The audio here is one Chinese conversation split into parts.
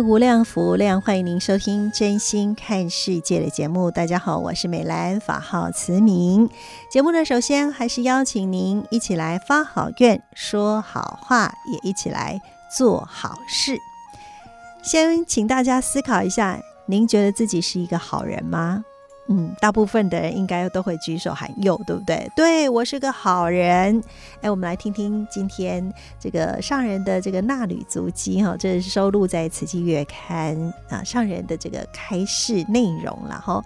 无量福无量，欢迎您收听《真心看世界》的节目。大家好，我是美兰，法号慈明。节目呢，首先还是邀请您一起来发好愿、说好话，也一起来做好事。先请大家思考一下，您觉得自己是一个好人吗？嗯，大部分的人应该都会举手喊有，对不对？对，我是个好人。哎，我们来听听今天这个上人的这个纳履足迹哈，这是收录在《慈济月刊》啊上人的这个开示内容了哈。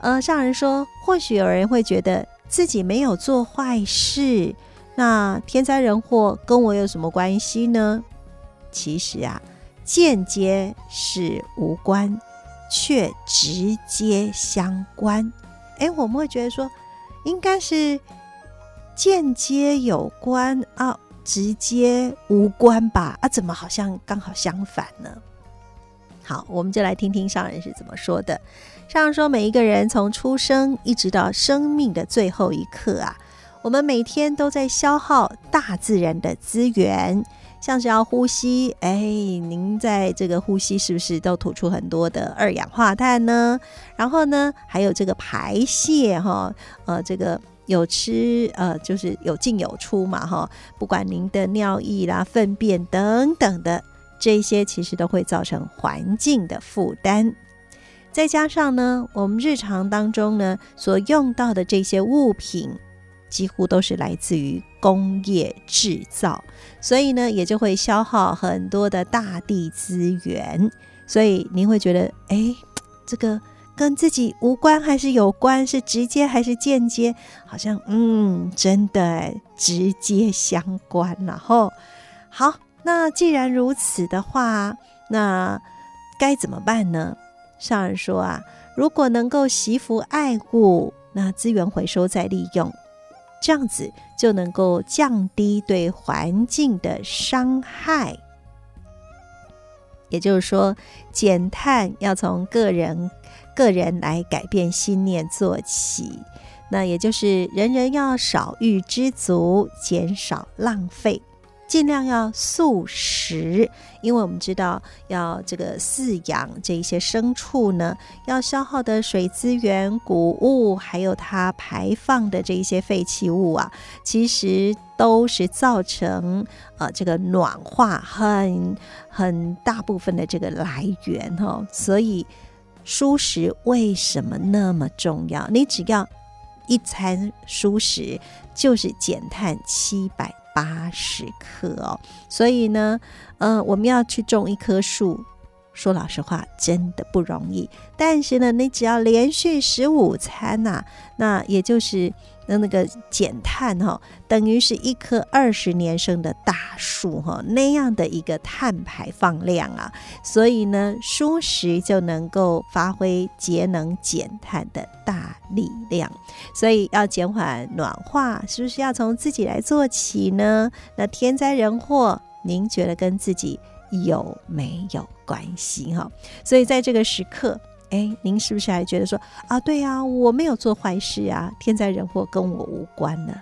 呃，上人说，或许有人会觉得自己没有做坏事，那天灾人祸跟我有什么关系呢？其实啊，间接是无关。却直接相关，哎，我们会觉得说，应该是间接有关啊，直接无关吧？啊，怎么好像刚好相反呢？好，我们就来听听上人是怎么说的。上人说，每一个人从出生一直到生命的最后一刻啊，我们每天都在消耗大自然的资源。像是要呼吸，哎，您在这个呼吸是不是都吐出很多的二氧化碳呢？然后呢，还有这个排泄，哈，呃，这个有吃，呃，就是有进有出嘛，哈。不管您的尿液啦、粪便等等的这些，其实都会造成环境的负担。再加上呢，我们日常当中呢所用到的这些物品。几乎都是来自于工业制造，所以呢，也就会消耗很多的大地资源。所以您会觉得，哎，这个跟自己无关还是有关？是直接还是间接？好像，嗯，真的直接相关。然后，好，那既然如此的话，那该怎么办呢？上人说啊，如果能够惜福爱护，那资源回收再利用。这样子就能够降低对环境的伤害，也就是说，减碳要从个人个人来改变心念做起，那也就是人人要少欲知足，减少浪费。尽量要素食，因为我们知道要这个饲养这一些牲畜呢，要消耗的水资源、谷物，还有它排放的这一些废弃物啊，其实都是造成呃这个暖化很很大部分的这个来源哦。所以蔬食为什么那么重要？你只要一餐蔬食，就是减碳七百。八十克哦，所以呢，呃，我们要去种一棵树，说老实话，真的不容易。但是呢，你只要连续十五餐呐、那也就是。那那个减碳哈，等于是一棵二十年生的大树哈，那样的一个碳排放量啊，所以呢，蔬食就能够发挥节能减碳的大力量。所以要减缓暖化，是不是要从自己来做起呢？那天灾人祸，您觉得跟自己有没有关系哈？所以在这个时刻。哎，您是不是还觉得说啊，对呀，我没有做坏事啊，天灾人祸跟我无关呢？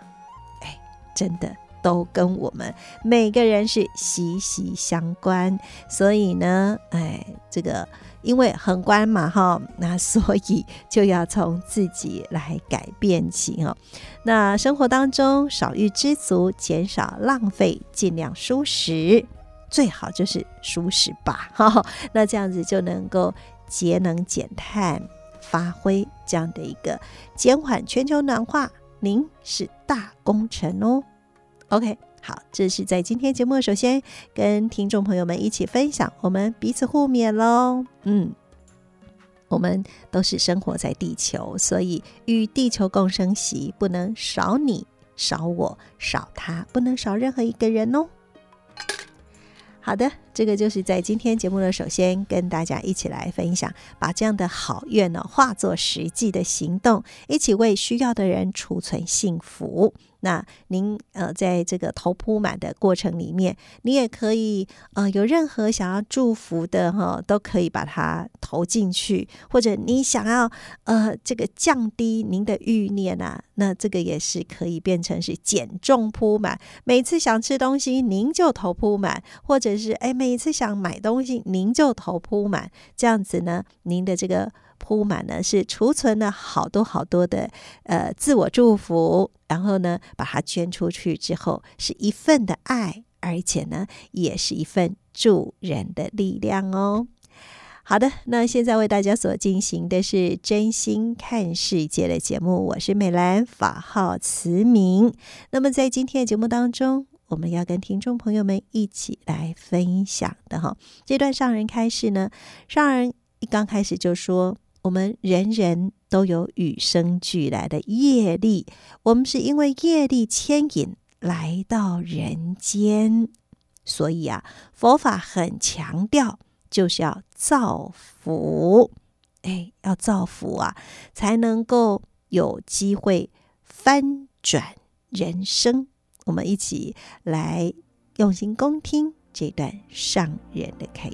哎，真的都跟我们每个人是息息相关。所以呢，哎，这个因为很关嘛，哈，那所以就要从自己来改变起哦。那生活当中少欲知足，减少浪费，尽量蔬食，最好就是蔬食吧，哈。那这样子就能够。节能减碳，发挥这样的一个减缓全球暖化，您是大功臣哦。OK，好，这是在今天节目首先跟听众朋友们一起分享，我们彼此互勉喽。嗯，我们都是生活在地球，所以与地球共生息，不能少你、少我、少他，不能少任何一个人哦。好的，这个就是在今天节目的首先跟大家一起来分享，把这样的好愿呢化作实际的行动，一起为需要的人储存幸福。那您呃，在这个头铺满的过程里面，你也可以呃，有任何想要祝福的哈，都可以把它投进去，或者你想要呃，这个降低您的欲念啊，那这个也是可以变成是减重铺满。每次想吃东西，您就头铺满，或者是哎，每每次想买东西，您就头铺满，这样子呢，您的这个。铺满呢，是储存了好多好多的呃自我祝福，然后呢，把它捐出去之后，是一份的爱，而且呢，也是一份助人的力量哦。好的，那现在为大家所进行的是真心看世界的节目，我是美兰，法号慈明。那么在今天的节目当中，我们要跟听众朋友们一起来分享的哈，这段上人开示呢，上人一刚开始就说。我们人人都有与生俱来的业力，我们是因为业力牵引来到人间，所以啊，佛法很强调就是要造福，哎，要造福啊，才能够有机会翻转人生。我们一起来用心恭听这段上人的开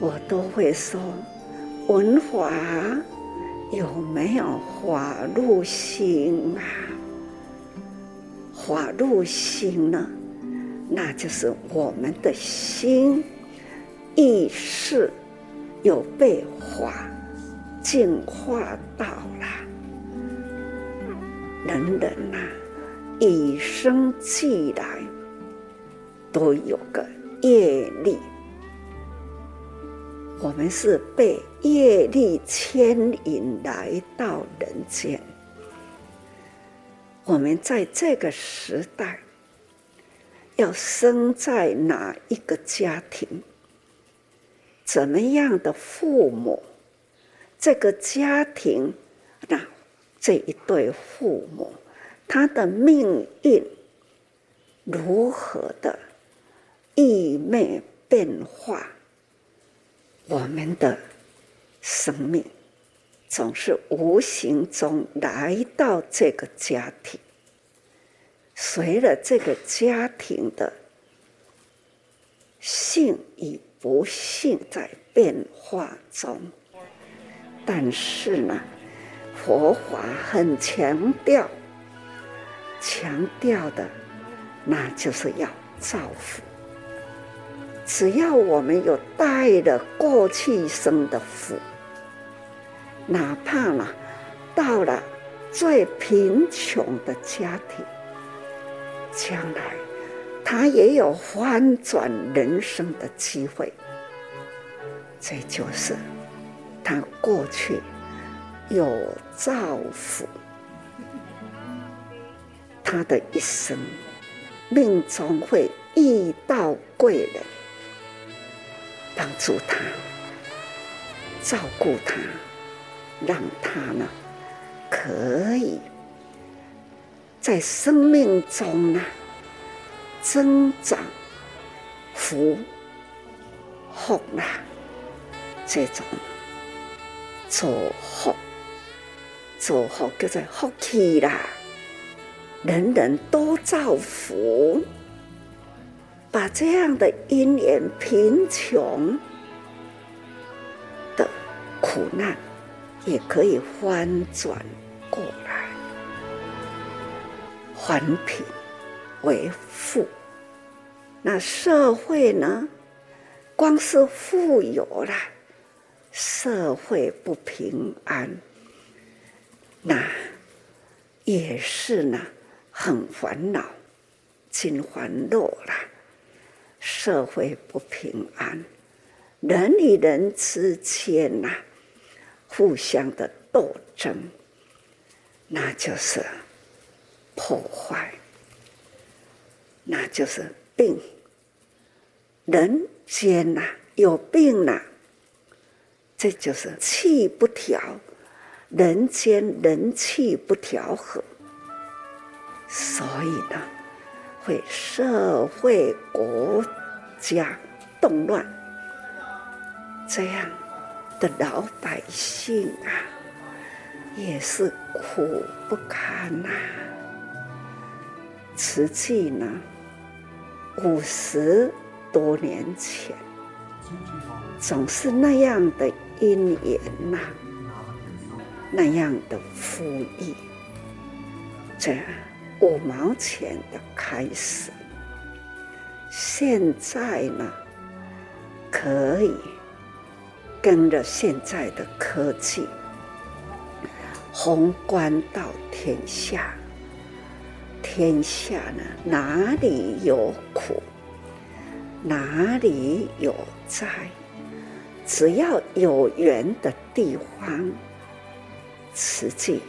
我都。会说文华有没有法入心啊？法入心呢？那就是我们的心意识有被法净化到了。人人呐、啊，与生俱来都有个业力。我们是被业力牵引来到人间。我们在这个时代，要生在哪一个家庭？怎么样的父母？这个家庭，那这一对父母，他的命运如何的异昧变化？我们的生命总是无形中来到这个家庭，随着这个家庭的幸与不幸在变化中。但是呢，佛法很强调，强调的那就是要造福。只要我们有带了过去生的福，哪怕呢，到了最贫穷的家庭，将来他也有翻转人生的机会。这就是他过去有造福，他的一生命中会遇到贵人。帮助他，照顾他，让他呢，可以在生命中呢增长福福啦，这种祝福祝福叫做福气啦，人人都造福，把这样的因缘贫穷的苦难，也可以翻转过来，还贫为富。那社会呢？光是富有了，社会不平安，那也是呢，很烦恼，心烦恼了。社会不平安，人与人之间呐，互相的斗争，那就是破坏，那就是病，人。间呐，有病呐，这就是气不调，人间人气不调和，所以呢，会社会国家动乱，这样的老百姓啊，也是苦不堪呐。实际呢，五十。多年前，总是那样的因缘呐，那样的富裕，这五毛钱的开始，现在呢，可以跟着现在的科技，宏观到天下，天下呢，哪里有苦？哪里有灾，只要有缘的地方，实际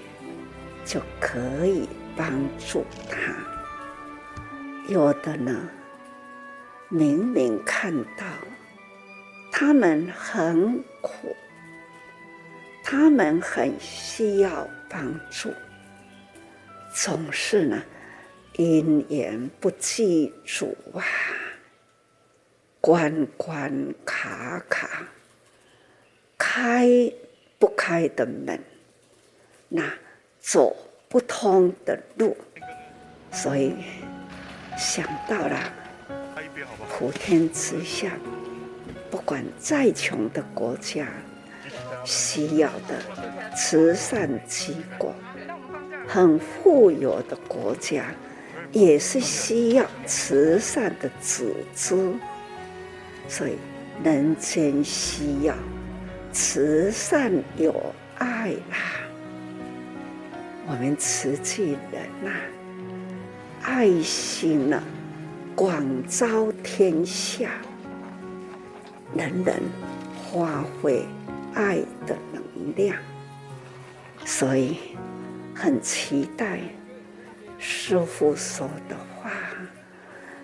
就可以帮助他。有的呢，明明看到他们很苦，他们很需要帮助，总是呢，因缘不具足啊。关关卡卡，开不开的门，那走不通的路，所以想到了普天之下，不管再穷的国家，需要的慈善机构，很富有的国家，也是需要慈善的组织。所以，人间需要慈善有爱啦。我们慈济人呐，爱心呢，广招天下，人人发挥爱的能量。所以，很期待师父说的话，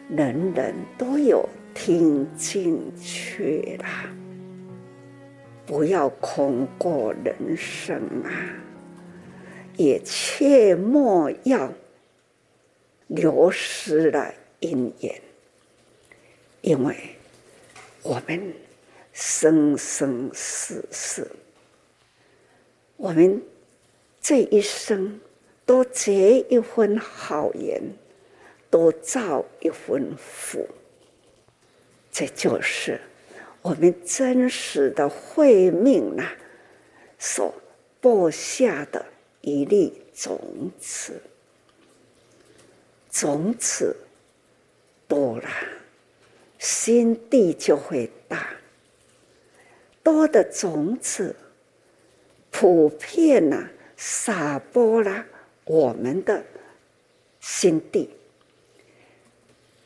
人人都有。听进去了，不要空过人生啊！也切莫要流失了因缘，因为我们生生世世，我们这一生都结一份好缘，都造一份福。这就是我们真实的慧命啊，所播下的一粒种子。种子多了，心地就会大。多的种子，普遍呐，撒播了我们的心地，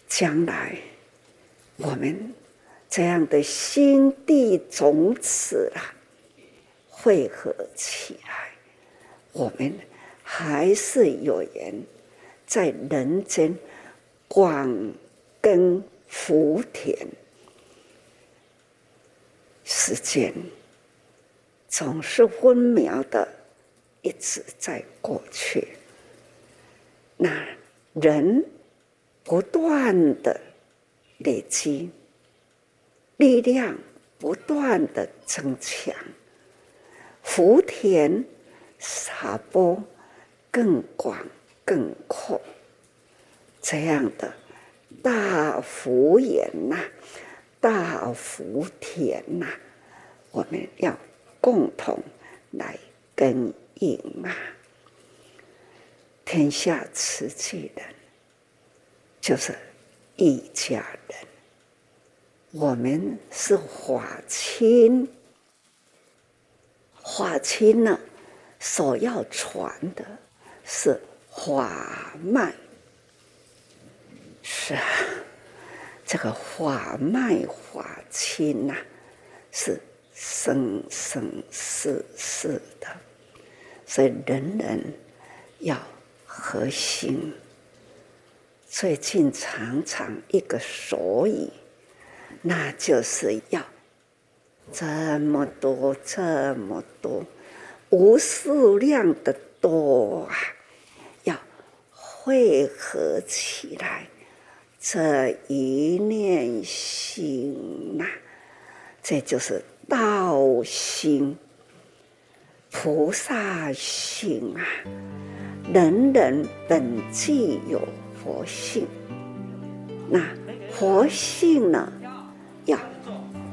将来。我们这样的心地种子啊，汇合起来，我们还是有缘在人间广耕福田。时间总是分秒的一直在过去，那人不断的。累积力量，不断的增强，福田撒播更广更阔，这样的大福缘呐，大福田呐，我们要共同来耕耘啊！天下慈济人就是一家人，我们是法亲，法亲呢，所要传的是法脉。是啊，这个法脉法亲呐，是生生世世的，所以人人要合心。最近常常一个所以，那就是要这么多这么多无数量的多啊，要汇合起来。这一念心呐、啊，这就是道心、菩萨心啊！人人本具有佛性，那佛性呢，要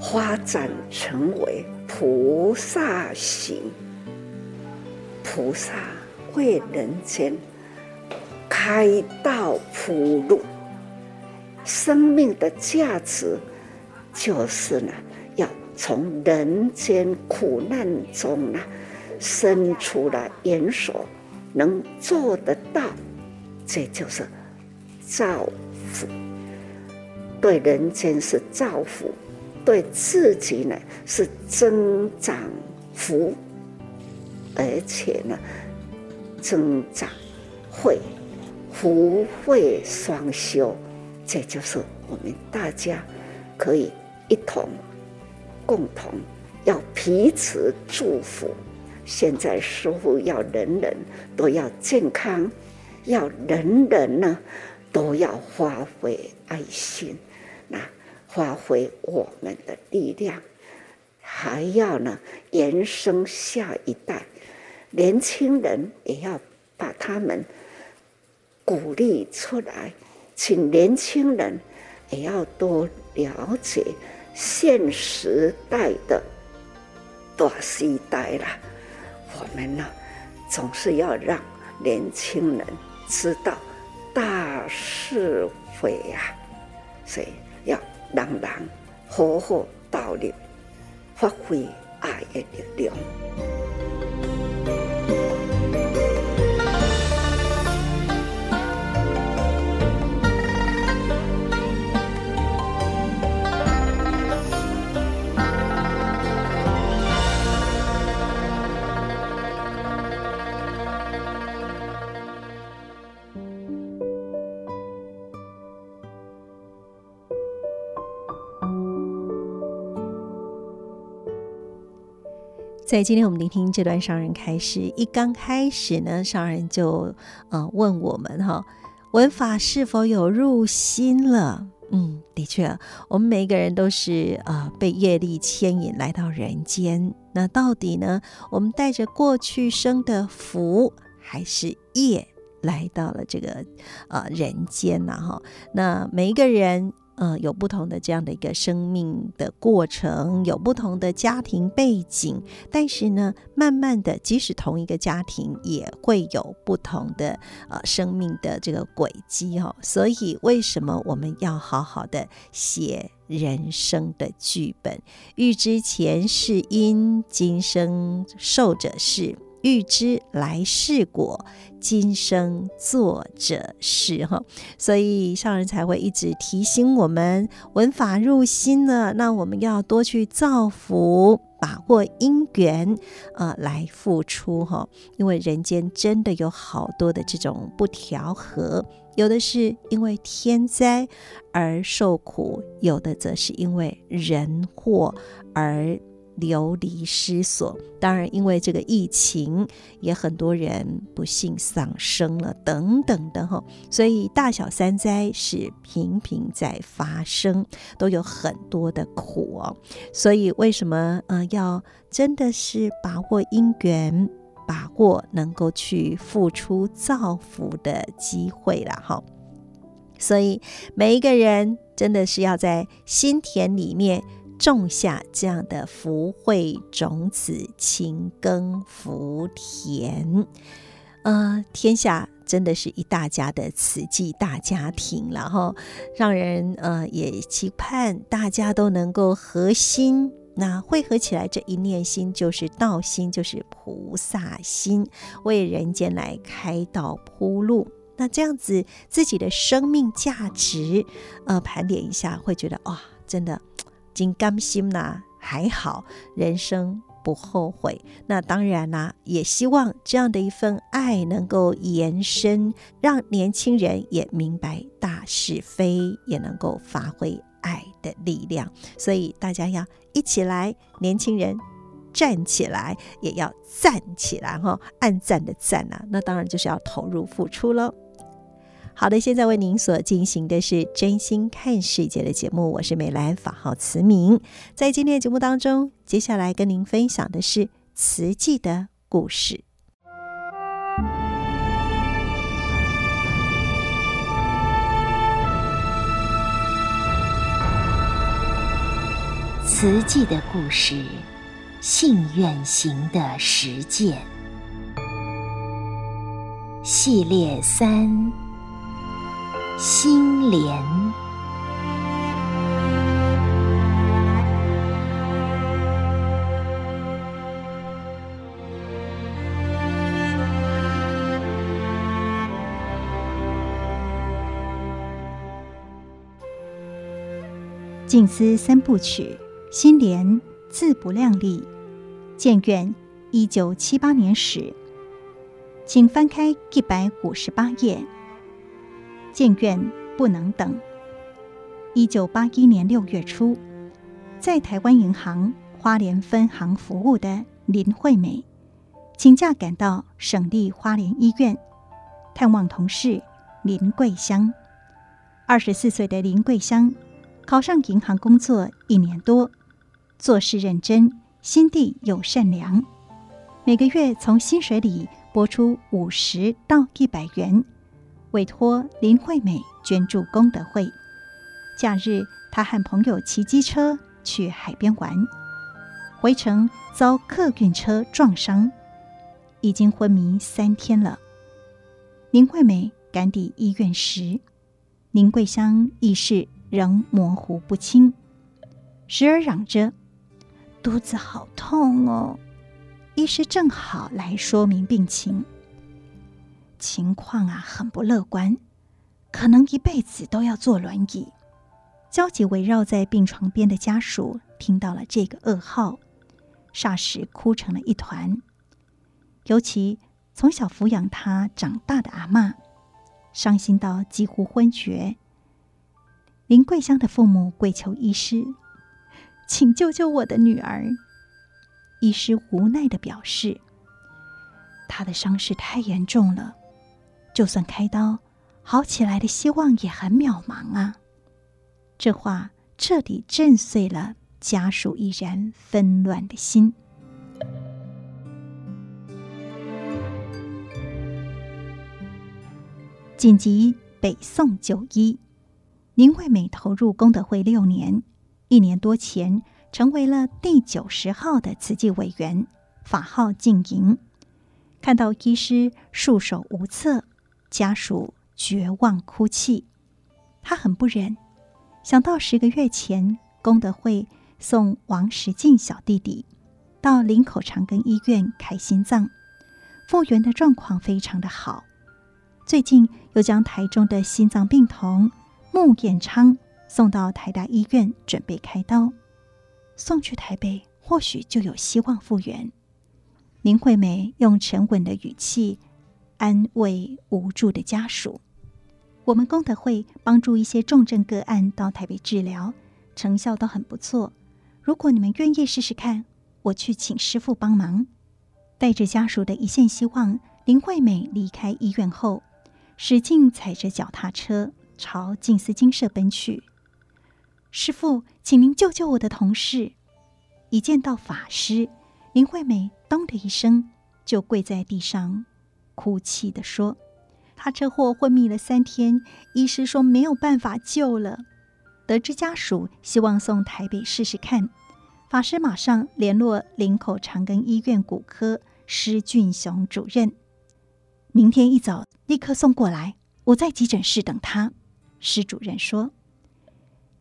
发展成为菩萨行。菩萨为人间开道铺路。生命的价值，就是呢，要从人间苦难中呢，生出来缘所，能做得到，这就是造福。对人间是造福，对自己呢是增长福，而且呢，增长会，福慧双修。这就是我们大家可以一同共同要彼此祝福。现在师父要人人都要健康，要人人呢都要发挥爱心，那发挥我们的力量，还要呢延伸下一代，年轻人也要把他们鼓励出来。请年轻人也要多了解现时代的大时代了。我们呢，总是要让年轻人知道大是非啊，所以要让人好好道理，发挥爱的力量。thank you 在今天我们聆听这段上人开始，一刚开始呢，上人就呃问我们哈，闻法是否有入心了？嗯，的确，我们每一个人都是、呃、被业力牵引来到人间。那到底呢，我们带着过去生的福还是业来到了这个呃人间呢？哈，那每一个人。嗯，有不同的这样的一个生命的过程，有不同的家庭背景，但是呢，慢慢的，即使同一个家庭，也会有不同的呃生命的这个轨迹哦。所以，为什么我们要好好的写人生的剧本？欲知前世因，今生受者是。欲知来世果，今生作者是哈，所以上人才会一直提醒我们：闻法入心了，那我们要多去造福，把握因缘，呃，来付出哈。因为人间真的有好多的这种不调和，有的是因为天灾而受苦，有的则是因为人祸而。流离失所，当然因为这个疫情，也很多人不幸丧生了，等等的哈，所以大小三灾是频频在发生，都有很多的苦哦。所以为什么呃要真的是把握因缘，把握能够去付出造福的机会了哈？所以每一个人真的是要在心田里面种下这样的福慧种子，勤耕福田。呃，天下真的是一大家的慈济大家庭，然后让人呃也期盼大家都能够合心。那汇合起来，这一念心就是道心，就是菩萨心，为人间来开道铺路。那这样子，自己的生命价值，呃，盘点一下，会觉得哇，真的已经甘心呐，还好，人生不后悔。那当然啦，也希望这样的一份爱能够延伸，让年轻人也明白大是非，也能够发挥。爱的力量，所以大家要一起来，年轻人站起来，也要站起来哈！按赞的赞啊，那当然就是要投入付出喽。好的，现在为您所进行的是真心看世界的节目，我是美兰，法号慈明。在今天的节目当中，接下来跟您分享的是慈济的故事。慈济的故事，信愿行的实践系列三：心莲。静思三部曲。心莲自不量力，建院一九七八年始，请翻开一百五十八页。建院不能等。一九八一年六月初，在台湾银行花莲分行服务的林惠美，请假赶到省立花莲医院探望同事林桂香。二十四岁的林桂香考上银行工作一年多。做事认真，心地又善良，每个月从薪水里拨出五十到一百元，委托林惠美捐助功德会。假日，她和朋友骑机车去海边玩，回程遭客运车撞伤，已经昏迷三天了。林惠美赶抵医院时，林桂香意识仍模糊不清，时而嚷着。肚子好痛哦！医师正好来说明病情，情况啊很不乐观，可能一辈子都要坐轮椅。焦急围绕在病床边的家属听到了这个噩耗，霎时哭成了一团。尤其从小抚养他长大的阿嬷，伤心到几乎昏厥。林桂香的父母跪求医师。请救救我的女儿！医师无奈的表示：“她的伤势太严重了，就算开刀，好起来的希望也很渺茫啊。”这话彻底震碎了家属依然纷乱的心。紧急北宋就医，林惠美投入功德会六年。一年多前，成为了第九十号的慈济委员，法号净莹。看到医师束手无策，家属绝望哭泣，他很不忍。想到十个月前，功德会送王石进小弟弟到林口长庚医院开心脏，复原的状况非常的好。最近又将台中的心脏病童穆彦昌。送到台大医院准备开刀，送去台北或许就有希望复原。林惠美用沉稳的语气安慰无助的家属：“我们功德会帮助一些重症个案到台北治疗，成效都很不错。如果你们愿意试试看，我去请师父帮忙。”带着家属的一线希望，林惠美离开医院后，使劲踩着脚踏车朝静思精舍奔去。师父，请您救救我的同事！一见到法师，林惠美“咚”的一声就跪在地上，哭泣地说：“他车祸昏迷了三天，医师说没有办法救了。得知家属希望送台北试试看，法师马上联络林口长庚医院骨科施俊雄主任，明天一早立刻送过来，我在急诊室等他。施主任说，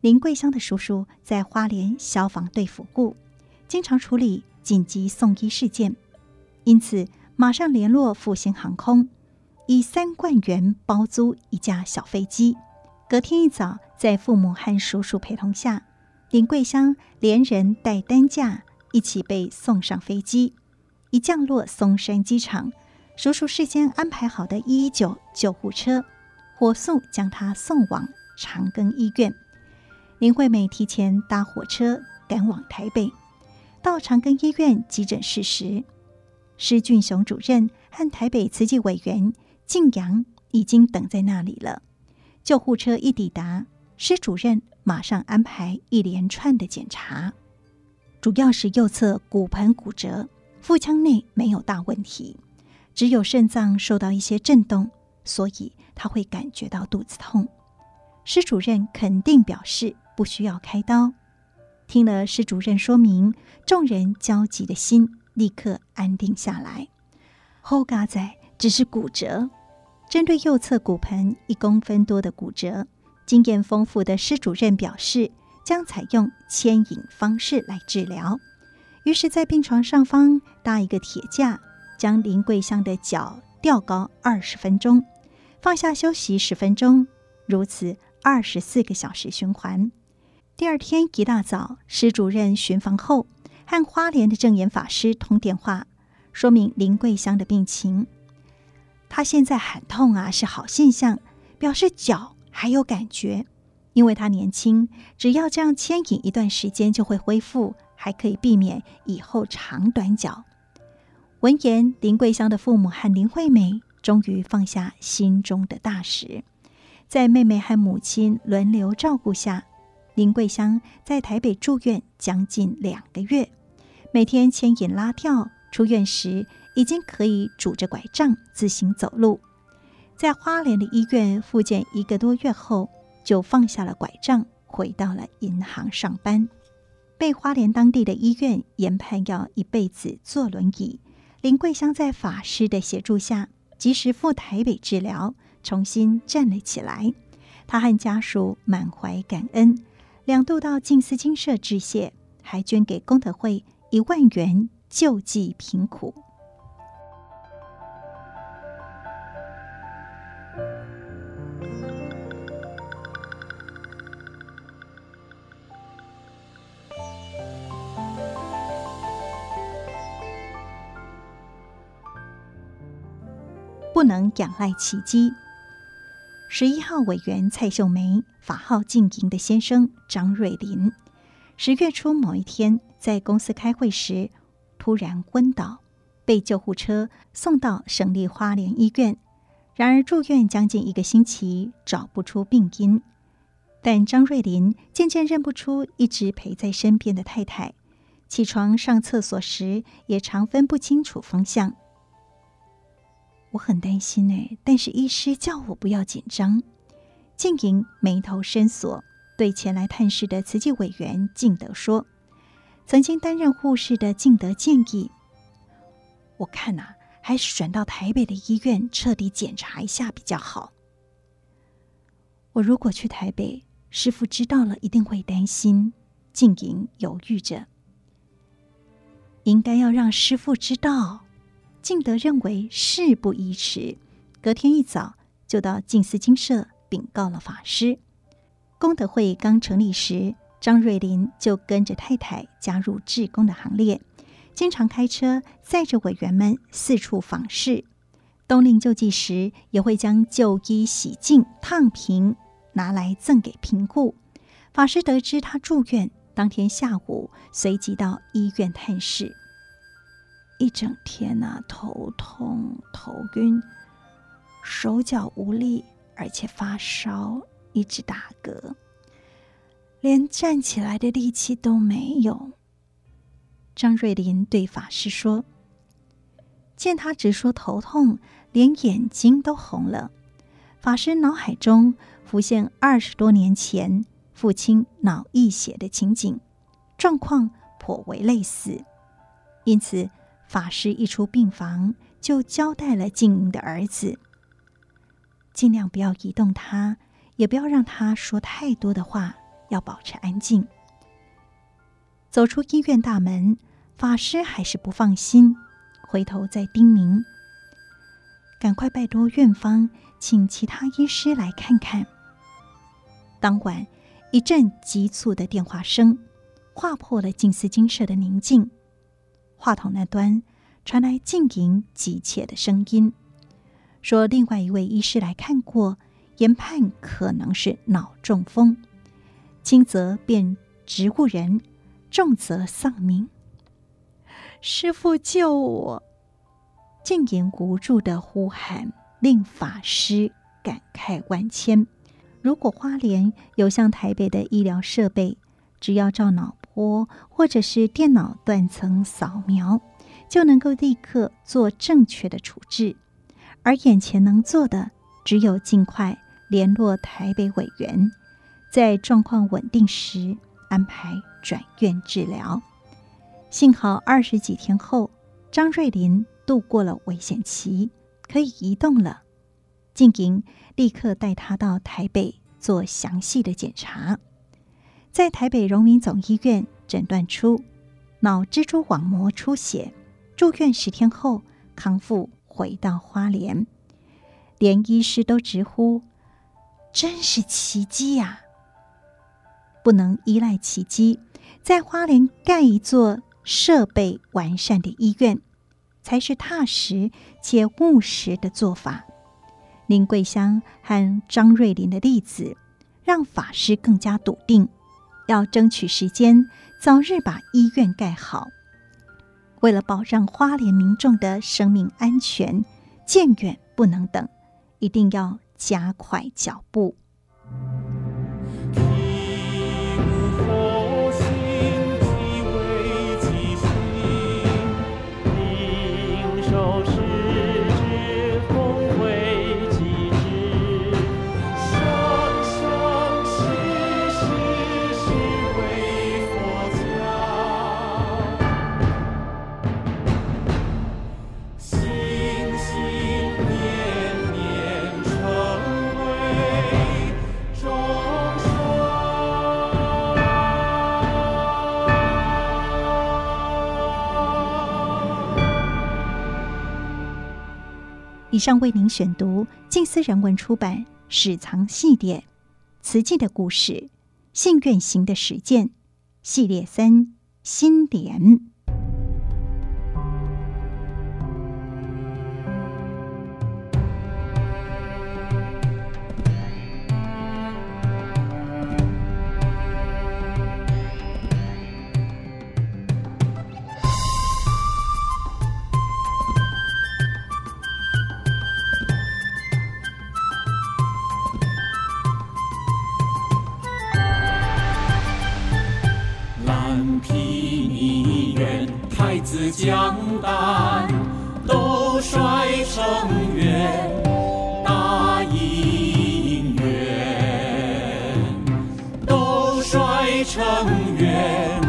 林桂香的叔叔在花莲消防队服务，经常处理紧急送医事件，因此马上联络复兴航空，以三万元包租一架小飞机。隔天一早，在父母和叔叔陪同下，林桂香连人带担架一起被送上飞机。一降落松山机场，叔叔事先安排好的一一九救护车，火速将他送往长庚医院。林惠美提前搭火车赶往台北，到长庚医院急诊室时，施俊雄主任和台北慈济委员静阳已经等在那里了。救护车一抵达，施主任马上安排一连串的检查，主要是右侧骨盆骨折，腹腔内没有大问题，只有肾脏受到一些震动，所以他会感觉到肚子痛。施主任肯定表示不需要开刀。听了施主任说明，众人焦急的心立刻安定下来。后嘎仔只是骨折，针对右侧骨盆一公分多的骨折，经验丰富的施主任表示，将采用牵引方式来治疗。于是，在病床上方搭一个铁架，将林桂香的脚吊高二十分钟，放下休息十分钟，如此二十四个小时循环。第二天一大早，施主任巡房后，和花莲的证严法师通电话，说明林桂香的病情。他现在喊痛啊，是好现象，表示脚还有感觉，因为他年轻，只要这样牵引一段时间就会恢复，还可以避免以后长短脚。闻言，林桂香的父母和林惠美终于放下心中的大石，在妹妹和母亲轮流照顾下。林桂香在台北住院将近两个月，每天牵引拉吊，出院时已经可以拄着拐杖自行走路。在花莲的医院复健一个多月后，就放下了拐杖，回到了银行上班。被花莲当地的医院研判要一辈子坐轮椅，林桂香在法师的协助下，及时赴台北治疗，重新站了起来。她和家属满怀感恩。两度到静思精舍致谢，还捐给功德会一万元救济贫苦。不能仰赖奇迹。十一号委员蔡秀梅，法号静莹的先生张瑞林，十月初某一天在公司开会时突然昏倒，被救护车送到省立花莲医院。然而住院将近一个星期，找不出病因。但张瑞林渐渐认不出一直陪在身边的太太，起床上厕所时也常分不清楚方向。我很担心哎，但是医师叫我不要紧张。静莹眉头深锁，对前来探视的慈济委员敬德说：“曾经担任护士的敬德建议，我看呐、啊，还是转到台北的医院彻底检查一下比较好。我如果去台北，师父知道了一定会担心。”静莹犹豫着，应该要让师傅知道。敬德认为事不宜迟，隔天一早就到静思精舍禀告了法师。功德会刚成立时，张瑞林就跟着太太加入志工的行列，经常开车载着委员们四处访视。冬令救济时，也会将旧衣洗净烫平，拿来赠给贫户。法师得知他住院，当天下午随即到医院探视。一整天呐、啊，头痛、头晕，手脚无力，而且发烧，一直打嗝，连站起来的力气都没有。张瑞林对法师说：“见他直说头痛，连眼睛都红了，法师脑海中浮现二十多年前父亲脑溢血的情景，状况颇为类似。因此，法师一出病房，就交代了静莹的儿子，尽量不要移动他，也不要让他说太多的话，要保持安静。走出医院大门，法师还是不放心，回头再叮咛：“赶快拜托院方，请其他医师来看看。”当晚，一阵急促的电话声划破了静思精舍的宁静。话筒那端传来静莹急切的声音，说：“另外一位医师来看过，研判可能是脑中风，轻则变植物人。”重则丧命，师傅救我！静言无助的呼喊令法师感慨万千。如果花莲有像台北的医疗设备，只要照脑波或者是电脑断层扫描，就能够立刻做正确的处置。而眼前能做的，只有尽快联络台北委员，在状况稳定时安排。转院治疗，幸好二十几天后，张瑞麟度过了危险期，可以移动了。静莹立刻带他到台北做详细的检查，在台北荣民总医院诊断出脑蜘蛛网膜出血，住院十天后康复，回到花莲，连医师都直呼：“真是奇迹呀！”不能依赖奇迹。在花莲盖一座设备完善的医院，才是踏实且务实的做法。林桂香和张瑞麟的例子，让法师更加笃定，要争取时间，早日把医院盖好。为了保障花莲民众的生命安全，渐远不能等，一定要加快脚步。以上为您选读静思人文出版《史藏系列：慈济的故事，信愿行的实践》系列三心莲。将担都衰成愿，大姻缘都衰成愿，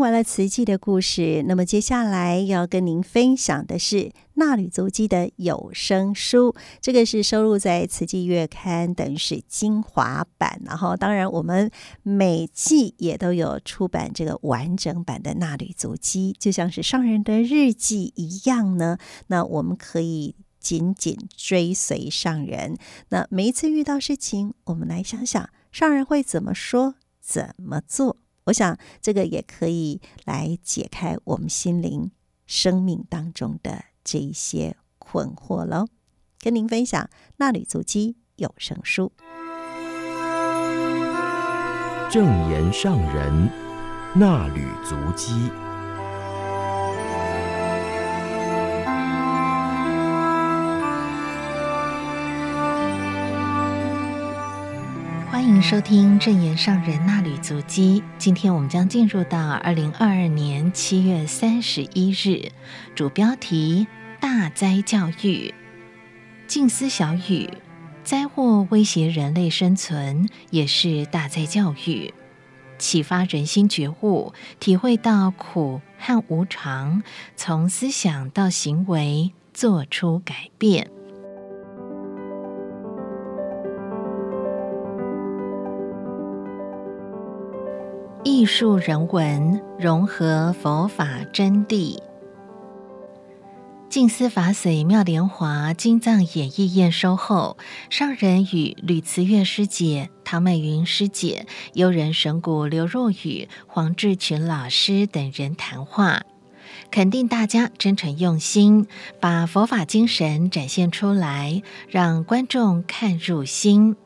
完了慈济的故事，那么接下来要跟您分享的是。纳履足迹的有声书，这个是收录在《慈济月刊》，等于是精华版。然后，当然我们每季也都有出版这个完整版的《纳履足迹》，就像是上人的日记一样呢。那我们可以紧紧追随上人。那每一次遇到事情，我们来想想上人会怎么说、怎么做。我想这个也可以来解开我们心灵、生命当中的。这一些困惑喽，跟您分享《纳履足迹》有声书。正言上人纳履足迹，收听证言上人那旅足迹。今天我们将进入到二零二二年七月三十一日，主标题：大灾教育。静思小语：灾祸威胁人类生存，也是大灾教育，启发人心觉悟，体会到苦和无常，从思想到行为做出改变。艺术人文融合佛法真谛，静思法髓妙莲华经藏演义验收后，上人与吕慈月师姐、唐美云师姐、悠人神谷刘若雨、黄志群老师等人谈话，肯定大家真诚用心，把佛法精神展现出来，让观众看入心。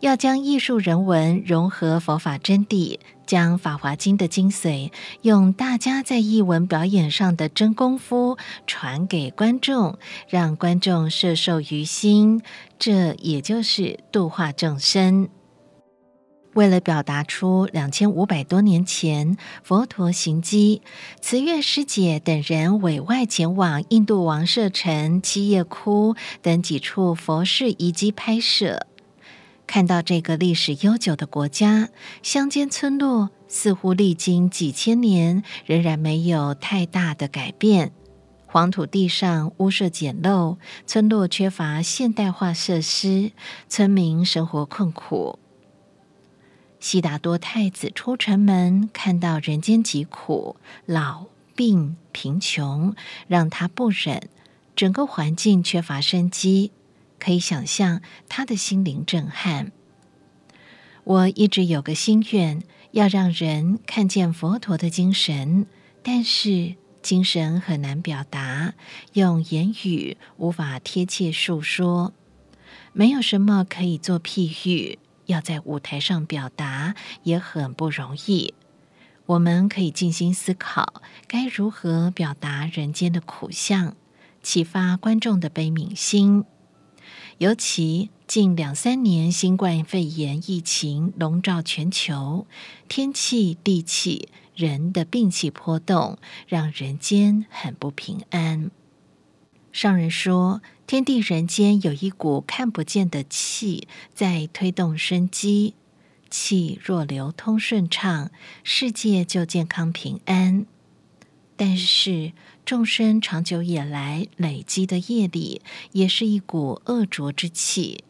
要将艺术人文融合佛法真谛，将《法华经》的精髓用大家在艺文表演上的真功夫传给观众，让观众摄受于心，这也就是度化众生。为了表达出两千五百多年前佛陀行迹，慈月师姐等人委外前往印度王舍城、七叶窟等几处佛事遗迹拍摄。看到这个历史悠久的国家，乡间村落似乎历经几千年，仍然没有太大的改变。黄土地上屋舍简陋，村落缺乏现代化设施，村民生活困苦。悉达多太子出城门，看到人间疾苦、老病贫穷，让他不忍。整个环境缺乏生机。可以想象他的心灵震撼。我一直有个心愿，要让人看见佛陀的精神，但是精神很难表达，用言语无法贴切述说，没有什么可以做譬喻，要在舞台上表达也很不容易。我们可以静心思考，该如何表达人间的苦相，启发观众的悲悯心。尤其近两三年，新冠肺炎疫情笼罩全球，天气、地气、人的病气波动，让人间很不平安。上人说，天地人间有一股看不见的气在推动生机，气若流通顺畅，世界就健康平安。但是，众生长久以来累积的业力，也是一股恶浊之气。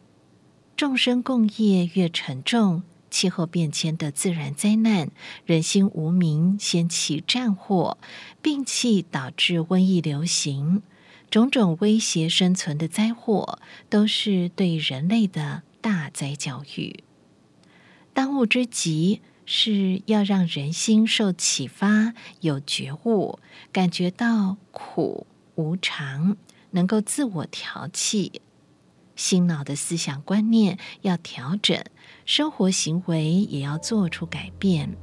众生共业越沉重，气候变迁的自然灾难，人心无明，掀起战祸，病气导致瘟疫流行，种种威胁生存的灾祸，都是对人类的大灾教育。当务之急。是要让人心受启发，有觉悟，感觉到苦无常，能够自我调气，心脑的思想观念要调整，生活行为也要做出改变。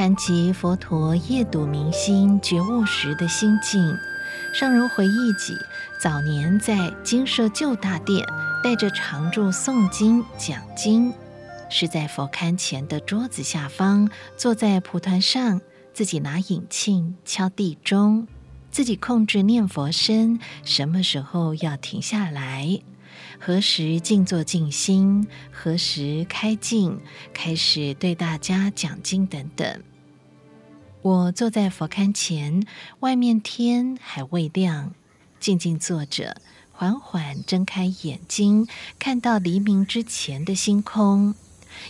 谈及佛陀夜睹明星觉悟时的心境，上人回忆起早年在精舍旧大殿，带着常住诵经讲经，是在佛龛前的桌子下方，坐在蒲团上，自己拿引磬敲地钟，自己控制念佛声，什么时候要停下来，何时静坐静心，何时开静，开始对大家讲经等等。我坐在佛龛前，外面天还未亮，静静坐着，缓缓睁开眼睛，看到黎明之前的星空，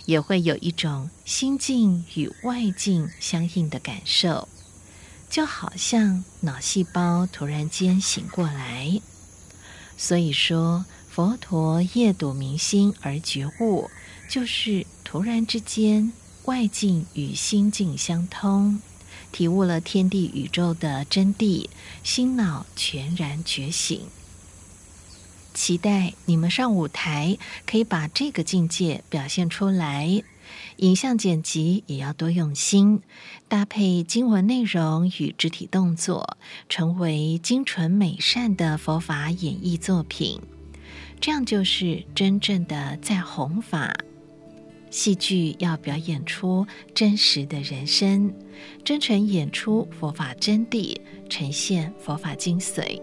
也会有一种心境与外境相应的感受，就好像脑细胞突然间醒过来。所以说，佛陀夜睹明星而觉悟，就是突然之间外境与心境相通。体悟了天地宇宙的真谛，心脑全然觉醒。期待你们上舞台可以把这个境界表现出来。影像剪辑也要多用心，搭配经文内容与肢体动作，成为精纯美善的佛法演绎作品。这样就是真正的在弘法。戏剧要表演出真实的人生，真诚演出佛法真谛，呈现佛法精髓。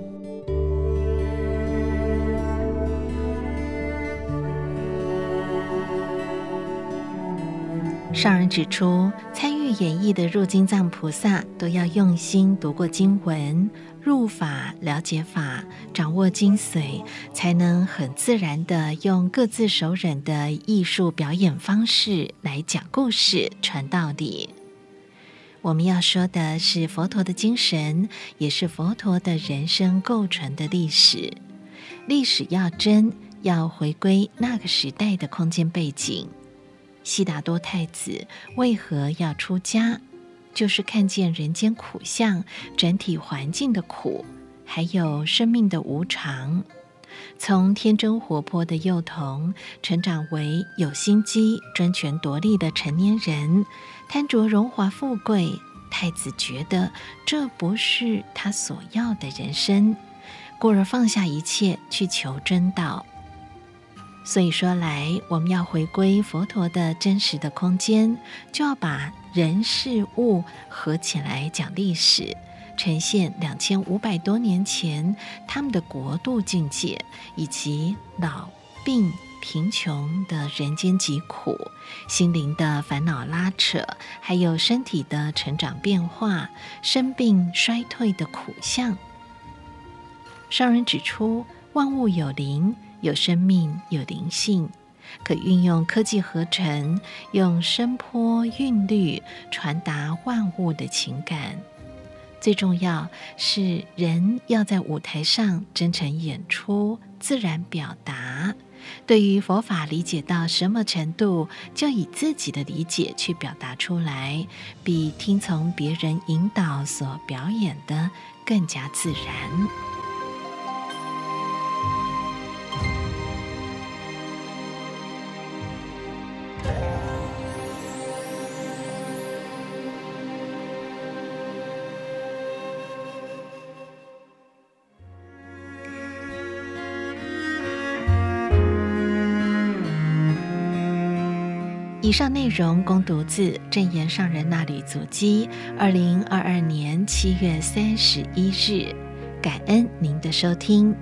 上人指出，参与演绎的入经藏菩萨都要用心读过经文，入法了解法，掌握精髓，才能很自然地用各自熟稔的艺术表演方式来讲故事、传道理。我们要说的是佛陀的精神，也是佛陀的人生构成的历史。历史要真，要回归那个时代的空间背景。悉达多太子为何要出家？就是看见人间苦相，整体环境的苦，还有生命的无常。从天真活泼的幼童，成长为有心机、争权夺利的成年人，贪着荣华富贵。太子觉得这不是他所要的人生，故而放下一切去求真道。所以说来，我们要回归佛陀的真实的空间，就要把人事物合起来讲历史，呈现两千五百多年前他们的国度境界，以及老病贫穷的人间疾苦，心灵的烦恼拉扯，还有身体的成长变化、生病衰退的苦相。上人指出，万物有灵。有生命，有灵性，可运用科技合成，用声波韵律传达万物的情感。最重要是人要在舞台上真诚演出，自然表达。对于佛法理解到什么程度，就以自己的理解去表达出来，比听从别人引导所表演的更加自然。以上内容供读自正言上人那里足迹，二零二二年七月三十一日，感恩您的收听。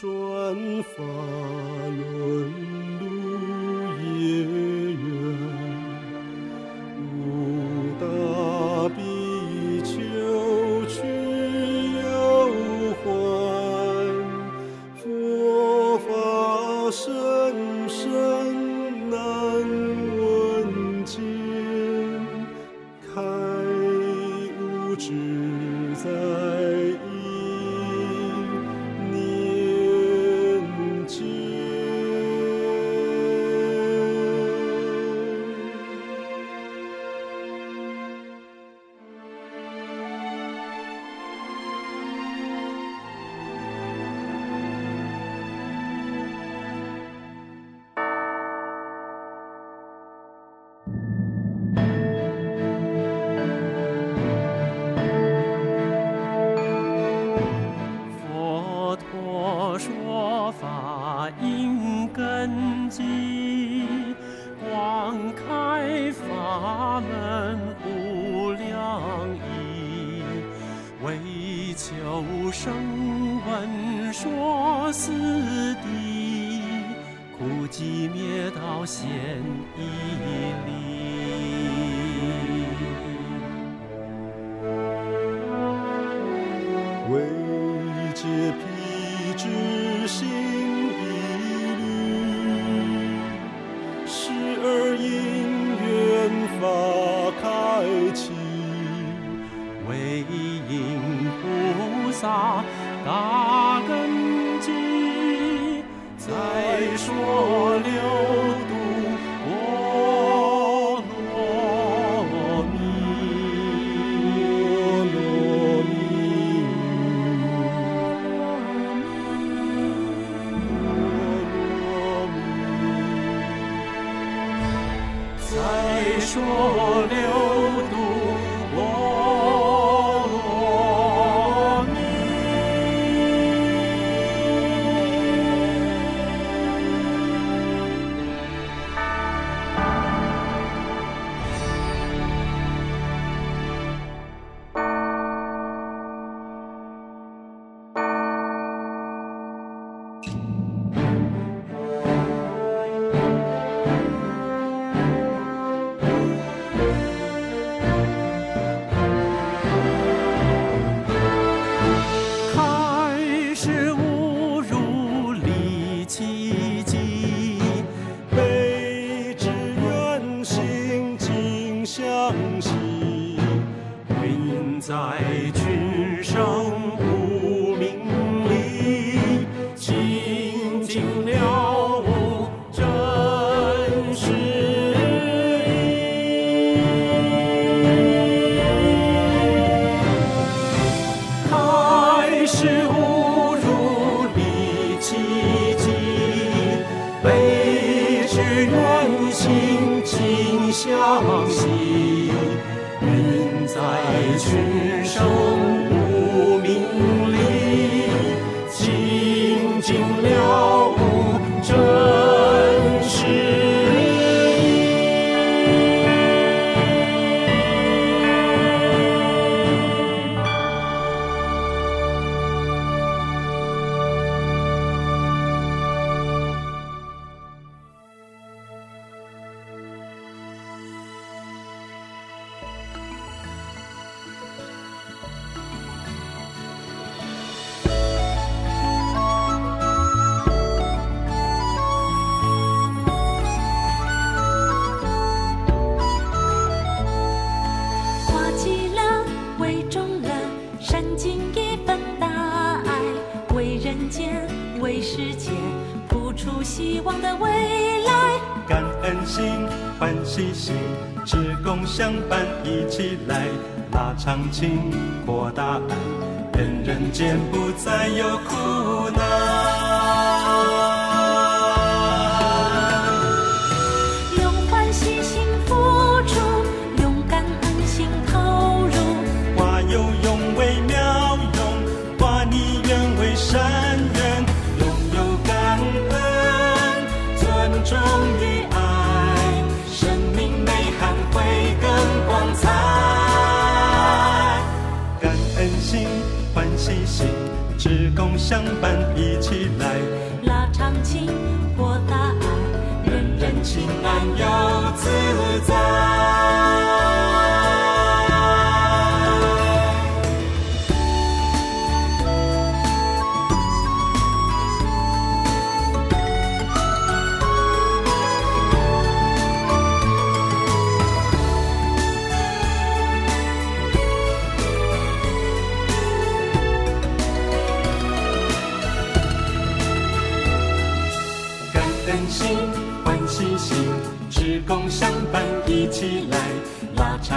春风。为解彼之心。远行近相惜，云在群生无名利，清净了。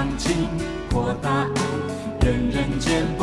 拉长情，扩大爱，人人间。